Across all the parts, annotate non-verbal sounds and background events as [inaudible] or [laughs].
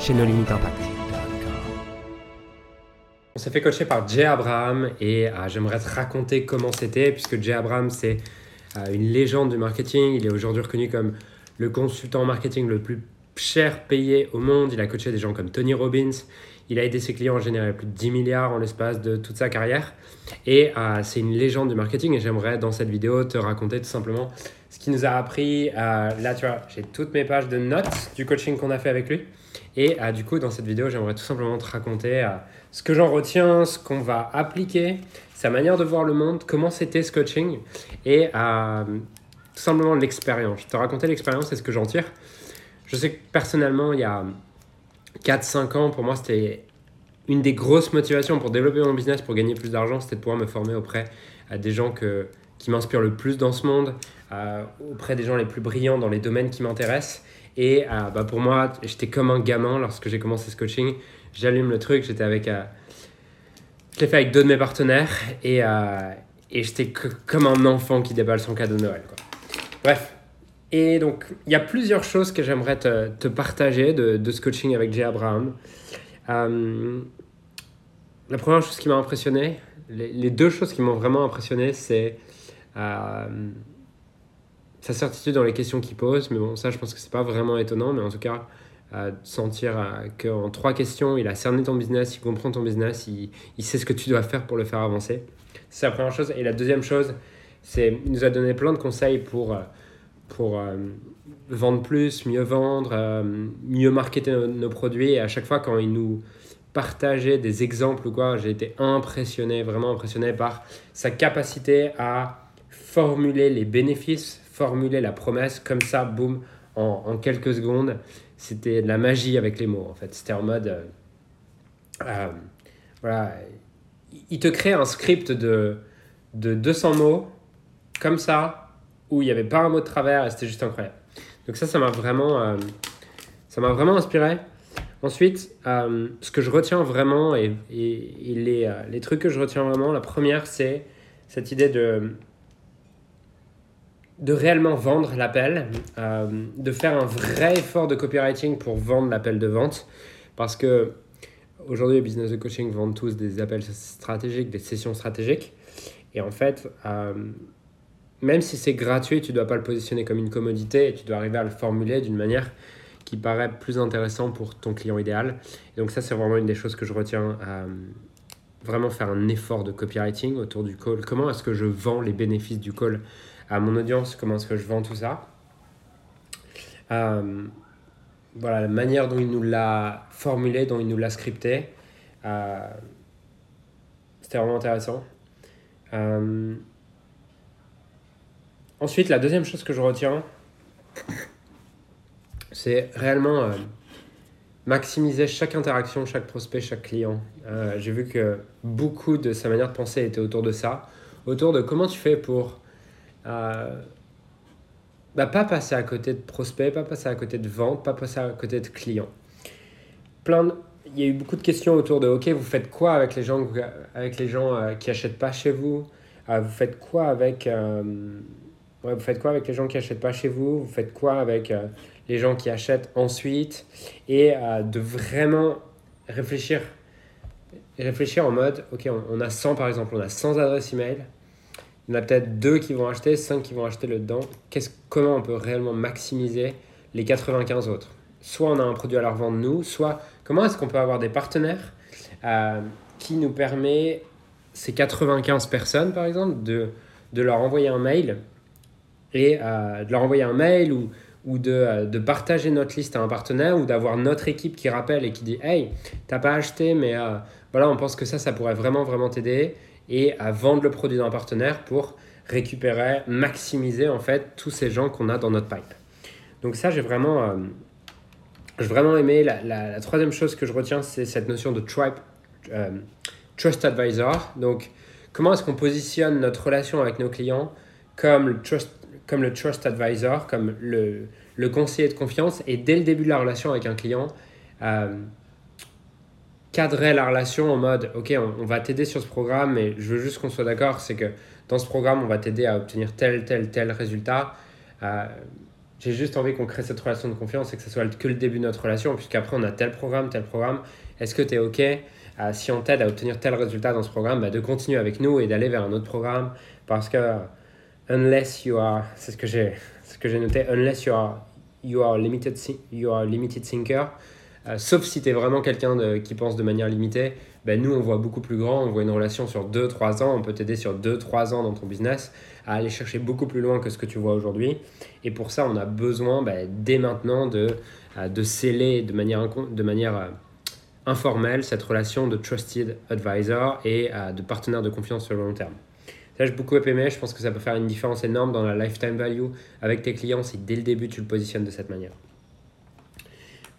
chez No Limit Impact. On s'est fait coacher par Jay Abraham et euh, j'aimerais te raconter comment c'était puisque Jay Abraham c'est euh, une légende du marketing. Il est aujourd'hui reconnu comme le consultant marketing le plus cher payé au monde. Il a coaché des gens comme Tony Robbins. Il a aidé ses clients à générer plus de 10 milliards en l'espace de toute sa carrière. Et euh, c'est une légende du marketing et j'aimerais dans cette vidéo te raconter tout simplement ce qu'il nous a appris. là, tu vois, j'ai toutes mes pages de notes du coaching qu'on a fait avec lui. Et euh, du coup, dans cette vidéo, j'aimerais tout simplement te raconter euh, ce que j'en retiens, ce qu'on va appliquer, sa manière de voir le monde, comment c'était ce coaching et euh, tout simplement l'expérience. Je te raconter l'expérience et ce que j'en tire. Je sais que personnellement, il y a 4-5 ans, pour moi, c'était une des grosses motivations pour développer mon business, pour gagner plus d'argent, c'était de pouvoir me former auprès des gens que, qui m'inspirent le plus dans ce monde, auprès des gens les plus brillants dans les domaines qui m'intéressent. Et euh, bah, pour moi, j'étais comme un gamin lorsque j'ai commencé ce coaching. J'allume le truc, j'étais avec. Euh, je l'ai fait avec deux de mes partenaires et, euh, et j'étais comme un enfant qui déballe son cadeau de Noël. Quoi. Bref. Et donc, il y a plusieurs choses que j'aimerais te, partager de, ce coaching avec Jay Abraham. la première chose qui m'a impressionné, les, deux choses qui m'ont vraiment impressionné, c'est sa certitude dans les questions qu'il pose, mais bon, ça, je pense que c'est pas vraiment étonnant, mais en tout cas, euh, sentir euh, qu'en trois questions, il a cerné ton business, il comprend ton business, il, il, sait ce que tu dois faire pour le faire avancer. C'est la première chose. Et la deuxième chose, c'est il nous a donné plein de conseils pour, euh, pour euh, vendre plus, mieux vendre, euh, mieux marketer nos, nos, produits. Et à chaque fois, quand il nous partageait des exemples ou quoi, j'ai été impressionné, vraiment impressionné par sa capacité à formuler les bénéfices, formuler la promesse comme ça, boum, en, en quelques secondes. C'était de la magie avec les mots, en fait. C'était en mode... Euh, euh, voilà. Il te crée un script de, de 200 mots, comme ça, où il n'y avait pas un mot de travers, et c'était juste incroyable. Donc ça, ça m'a vraiment... Euh, vraiment inspiré. Ensuite, ce que je retiens vraiment, et, et, et les, les trucs que je retiens vraiment, la première, c'est cette idée de de réellement vendre l'appel, euh, de faire un vrai effort de copywriting pour vendre l'appel de vente. Parce que aujourd'hui, les business de coaching vendent tous des appels stratégiques, des sessions stratégiques. Et en fait, euh, même si c'est gratuit, tu ne dois pas le positionner comme une commodité et tu dois arriver à le formuler d'une manière qui paraît plus intéressante pour ton client idéal. Et donc ça, c'est vraiment une des choses que je retiens. Euh, vraiment faire un effort de copywriting autour du call. Comment est-ce que je vends les bénéfices du call à mon audience, comment est-ce que je vends tout ça. Euh, voilà, la manière dont il nous l'a formulé, dont il nous l'a scripté, euh, c'était vraiment intéressant. Euh, ensuite, la deuxième chose que je retiens, c'est réellement maximiser chaque interaction, chaque prospect, chaque client. J'ai vu que beaucoup de sa manière de penser était autour de ça, autour de comment tu fais pour euh, bah, pas passer à côté de prospects, pas passer à côté de ventes, pas passer à côté de clients. Plein de, il y a eu beaucoup de questions autour de OK, vous faites quoi avec les gens, avec les gens euh, qui achètent pas chez vous? Euh, Vous faites quoi avec ouais, vous faites quoi avec les gens qui achètent pas chez vous? Vous faites quoi avec les gens qui achètent ensuite? Et de vraiment réfléchir réfléchir en mode OK, on, on, a 100 par exemple, on a 100 adresses email. Il y en a peut-être deux qui vont acheter, 5 qui vont acheter le dedans. comment on peut réellement maximiser les 95 autres? Soit on a un produit à leur vendre nous, soit comment est-ce qu'on peut avoir des partenaires euh, qui nous permet ces 95 personnes par exemple de, de leur envoyer un mail et euh, de leur envoyer un mail ou, ou de, euh, de, partager notre liste à un partenaire ou d'avoir notre équipe qui rappelle et qui dit Hey, t'as pas acheté, mais voilà, on pense que ça, ça pourrait vraiment, vraiment t'aider et à vendre le produit d'un partenaire pour récupérer, maximiser en fait tous ces gens qu'on a dans notre pipe. Donc ça, j'ai vraiment j'ai vraiment aimé. La, la, troisième chose que je retiens, c'est cette notion de tribe, euh, trust advisor. Donc, comment est-ce qu'on positionne notre relation avec nos clients comme le trust, comme le trust advisor, comme le, le conseiller de confiance, et dès le début de la relation avec un client, euh, cadrer la relation en mode, ok, on, va t'aider sur ce programme, mais je veux juste qu'on soit d'accord, c'est que dans ce programme, on va t'aider à obtenir tel, tel, tel résultat. Euh, j'ai juste envie qu'on crée cette relation de confiance et que ce soit que le début de notre relation, puisqu'après on a tel programme, tel programme. Est-ce que tu es OK euh, si on t'aide à obtenir tel résultat dans ce programme, bah, de continuer avec nous et d'aller vers un autre programme? Parce que unless you are, c'est ce que j'ai, ce que j'ai noté, unless you are, you are limited, you are limited thinker, euh, sauf si tu es vraiment quelqu'un qui pense de manière limitée, ben nous on voit beaucoup plus grand, on voit une relation sur 2-3 ans, on peut t'aider sur 2-3 ans dans ton business à aller chercher beaucoup plus loin que ce que tu vois aujourd'hui. Et pour ça, on a besoin ben, dès maintenant de, euh, de sceller de manière, de manière euh, informelle cette relation de trusted advisor et de partenaire de confiance sur le long terme. Ça, j'ai beaucoup aimé, je pense que ça peut faire une différence énorme dans la lifetime value avec tes clients si dès le début tu le positionnes de cette manière.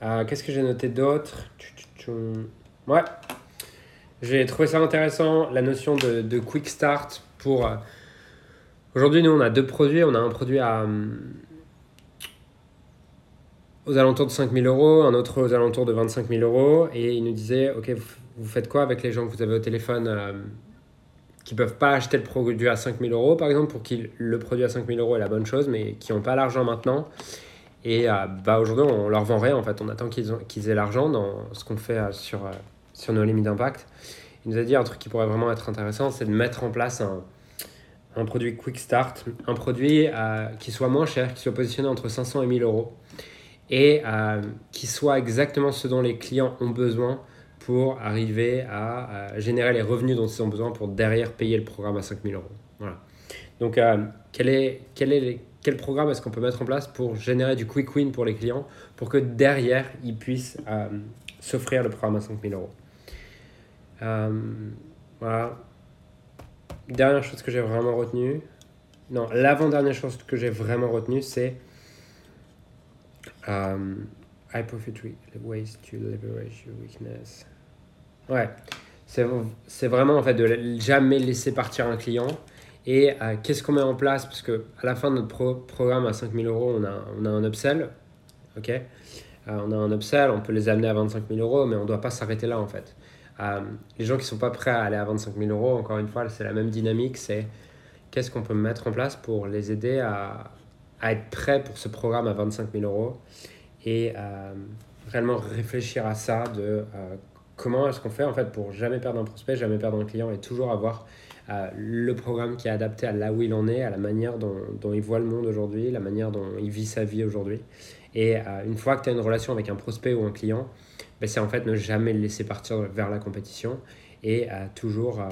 Euh, qu'est-ce que j'ai noté d'autre Ouais. J'ai trouvé ça intéressant, la notion de, quick start pour... Euh, aujourd'hui, nous, on a deux produits. On a un produit à, euh, aux alentours de 5000 euros, un autre aux alentours de 25 000 euros. Et il nous disait, OK, vous, faites quoi avec les gens que vous avez au téléphone qui peuvent pas acheter le produit à 5000 euros, par exemple, pour qui le produit à 5000 euros est la bonne chose, mais qui n'ont pas l'argent maintenant? Et euh, bah, aujourd'hui, on leur vend rien en fait. On attend qu'ils aient l'argent dans ce qu'on fait euh, sur, euh, sur nos limites d'impact. Il nous a dit un truc qui pourrait vraiment être intéressant, c'est de mettre en place un, un produit Quick Start, un produit qui soit moins cher, qui soit positionné entre 500 et 1000 euros et qui soit exactement ce dont les clients ont besoin pour arriver à générer les revenus dont ils ont besoin pour derrière payer le programme à 5000 euros. Voilà. Donc, quel est, quel est quel programme est-ce qu'on peut mettre en place pour générer du quick win pour les clients pour que derrière, ils puissent euh, s'offrir le programme à 5000 euros. Euh, voilà. Dernière chose que j'ai vraiment retenue. Non, l'avant-dernière chose que j'ai vraiment retenue, c'est um, ways to leverage your weakness. Ouais, c'est vraiment en fait de jamais laisser partir un client et euh, qu'est-ce qu'on met en place? Parce qu'à la fin de notre programme à 5000 euros, on a, on a un upsell. ok? Euh, on a un upsell, on peut les amener à 25 000 euros, mais on ne doit pas s'arrêter là en fait. Euh, les gens qui ne sont pas prêts à aller à 25 000 euros, encore une fois, c'est la même dynamique c'est qu'est-ce qu'on peut mettre en place pour les aider à, à, être prêts pour ce programme à 25 000 euros et réellement réfléchir à ça de comment est-ce qu'on fait en fait pour jamais perdre un prospect, jamais perdre un client et toujours avoir le programme qui est adapté à là où il en est, à la manière dont, il voit le monde aujourd'hui, la manière dont il vit sa vie aujourd'hui. Et euh, une fois que tu as une relation avec un prospect ou un client, ben, c'est en fait ne jamais le laisser partir vers la compétition et euh, toujours euh,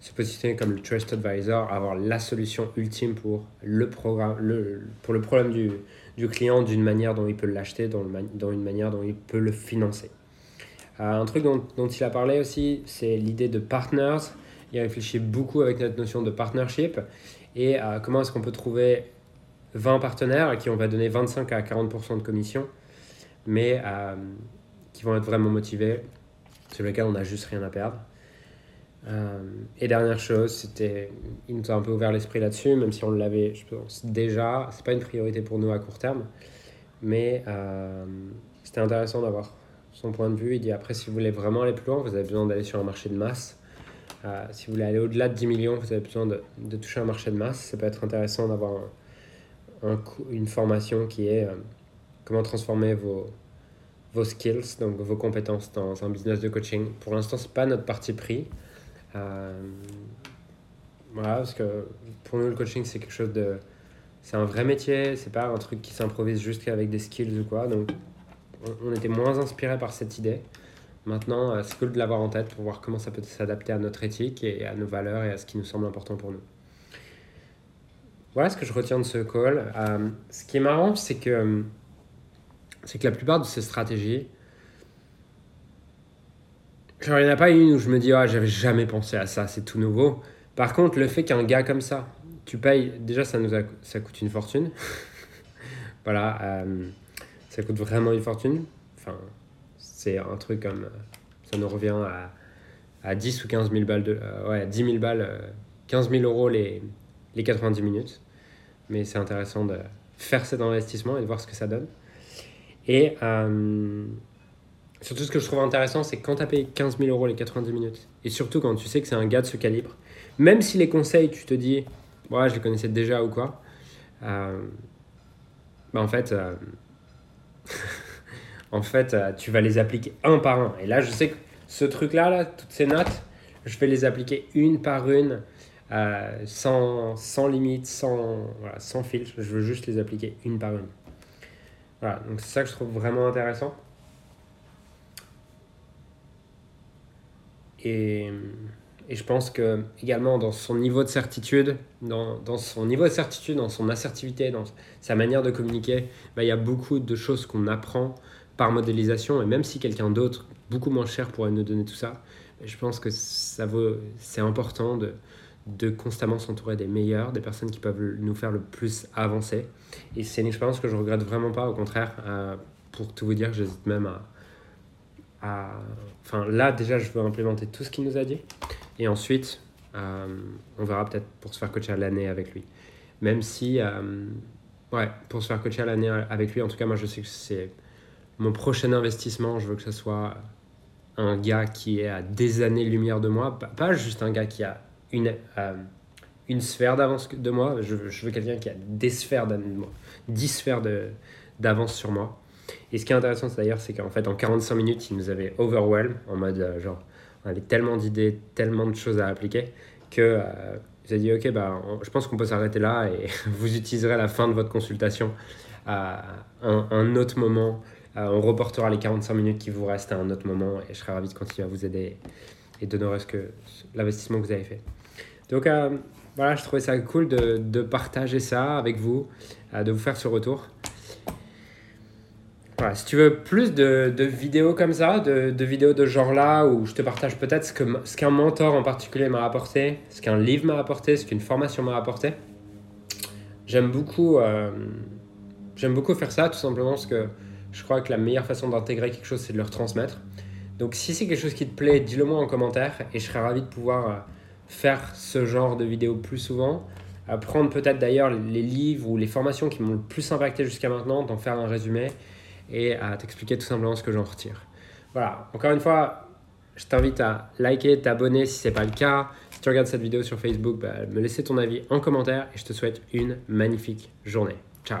se positionner comme le trust advisor, avoir la solution ultime pour le, programme, le, pour le problème du, du client d'une manière dont il peut l'acheter, dans, dans une manière dont il peut le financer. un truc dont, dont il a parlé aussi, c'est l'idée de partners il réfléchit beaucoup avec notre notion de partnership et euh, comment est-ce qu'on peut trouver 20 partenaires à qui on va donner 25 à 40% de commission, mais euh, qui vont être vraiment motivés, sur lesquels on n'a juste rien à perdre. Euh, et dernière chose, c'était, il nous a un peu ouvert l'esprit là-dessus, même si on l'avait, je pense, déjà, pas une priorité pour nous à court terme, mais c'était intéressant d'avoir son point de vue. Il dit après, si vous voulez vraiment aller plus loin, vous avez besoin d'aller sur un marché de masse. Euh, si vous voulez aller au-delà de 10 millions, vous avez besoin de, de, toucher un marché de masse. Ça peut être intéressant d'avoir un, une formation qui est euh, comment transformer vos, vos skills, donc vos compétences dans un business de coaching. Pour l'instant, ce n'est pas notre parti pris. Euh, voilà, parce que pour nous, le coaching, c'est quelque chose de. C'est un vrai métier, c'est pas un truc qui s'improvise juste avec des skills ou quoi. Donc, on, on était moins inspiré par cette idée. Maintenant, euh, c'est cool de l'avoir en tête pour voir comment ça peut s'adapter à notre éthique et à nos valeurs et à ce qui nous semble important pour nous. Voilà ce que je retiens de ce call. Euh, ce qui est marrant, c'est que, c'est que la plupart de ces stratégies, il n'y en a pas une où je me dis, ah, j'avais jamais pensé à ça, c'est tout nouveau. Par contre, le fait qu'un gars comme ça, tu payes, déjà, ça, nous ça coûte une fortune. [laughs] voilà, euh, ça coûte vraiment une fortune enfin, c'est un truc comme. Ça nous revient à, à 10 ou 15 000 balles, de, ouais, 10 000 balles, 15 000 euros les, les 90 minutes. Mais c'est intéressant de faire cet investissement et de voir ce que ça donne. Et surtout, ce que je trouve intéressant, c'est quand tu as payé 15 000 euros les 90 minutes, et surtout quand tu sais que c'est un gars de ce calibre, même si les conseils, tu te dis, ouais, je les connaissais déjà ou quoi, euh, bah en fait, euh, [laughs] en fait euh, tu vas les appliquer un par un. Et là, je sais que ce truc-là, là, toutes ces notes, je vais les appliquer une par une, sans, sans limite, sans, voilà, sans filtre. Je veux juste les appliquer une par une. Voilà, donc c'est ça que je trouve vraiment intéressant. Et, et, je pense que également dans son niveau de certitude, dans, dans, son niveau de certitude, dans son assertivité, dans sa manière de communiquer, bah, il y a beaucoup de choses qu'on apprend par modélisation. Et même si quelqu'un d'autre, beaucoup moins cher, pourrait nous donner tout ça, je pense que ça vaut, c'est important de, de constamment s'entourer des meilleurs, des personnes qui peuvent nous faire le plus avancer. Et c'est une expérience que je regrette vraiment pas, au contraire, euh, pour tout vous dire, j'hésite même à, à, Enfin, là, déjà, je veux implémenter tout ce qu'il nous a dit. Et ensuite, euh, on verra peut-être pour se faire coacher à l'année avec lui. Même si, euh, ouais, pour se faire coacher à l'année avec lui, en tout cas, moi, je sais que c'est mon prochain investissement. Je veux que ce soit un gars qui est à des années-lumière de moi, pas juste un gars qui a une, euh, une sphère d'avance de moi. Je, veux quelqu'un qui a des sphères de moi, 10 sphères d'avance sur moi. Et ce qui est intéressant d'ailleurs, c'est qu'en fait, en 45 minutes, il nous avait overwhelm, en mode euh, genre, on avait tellement d'idées, tellement de choses à appliquer, que euh, avez dit, ok, bah, je pense qu'on peut s'arrêter là et [laughs] vous utiliserez la fin de votre consultation à un autre moment. On reportera les 45 minutes qui vous restent à un autre moment et je serai ravi de continuer à vous aider et d'honorer ce que l'investissement que vous avez fait. Donc euh, voilà, je trouvais ça cool de, de partager ça avec vous, euh, de vous faire ce retour. Voilà, si tu veux plus de, de vidéos comme ça, de, de, vidéos de genre là, où je te partage peut-être ce qu'un ce qu'un mentor en particulier m'a apporté, ce qu'un livre m'a apporté, ce qu'une formation m'a apporté, j'aime beaucoup, euh, j'aime beaucoup faire ça tout simplement parce que je crois que la meilleure façon d'intégrer quelque chose, c'est de le retransmettre. Donc si c'est quelque chose qui te plaît, dis-le moi en commentaire et je serais ravi de pouvoir euh, faire ce genre de vidéos plus souvent. Prendre peut-être d'ailleurs les livres ou les formations qui m'ont le plus impacté jusqu'à maintenant, d'en faire un résumé et à t'expliquer tout simplement ce que j'en retire. Voilà, encore une fois, je t'invite à liker, t'abonner si ce n'est pas le cas. Si tu regardes cette vidéo sur Facebook, bah, me laisser ton avis en commentaire et je te souhaite une magnifique journée. Ciao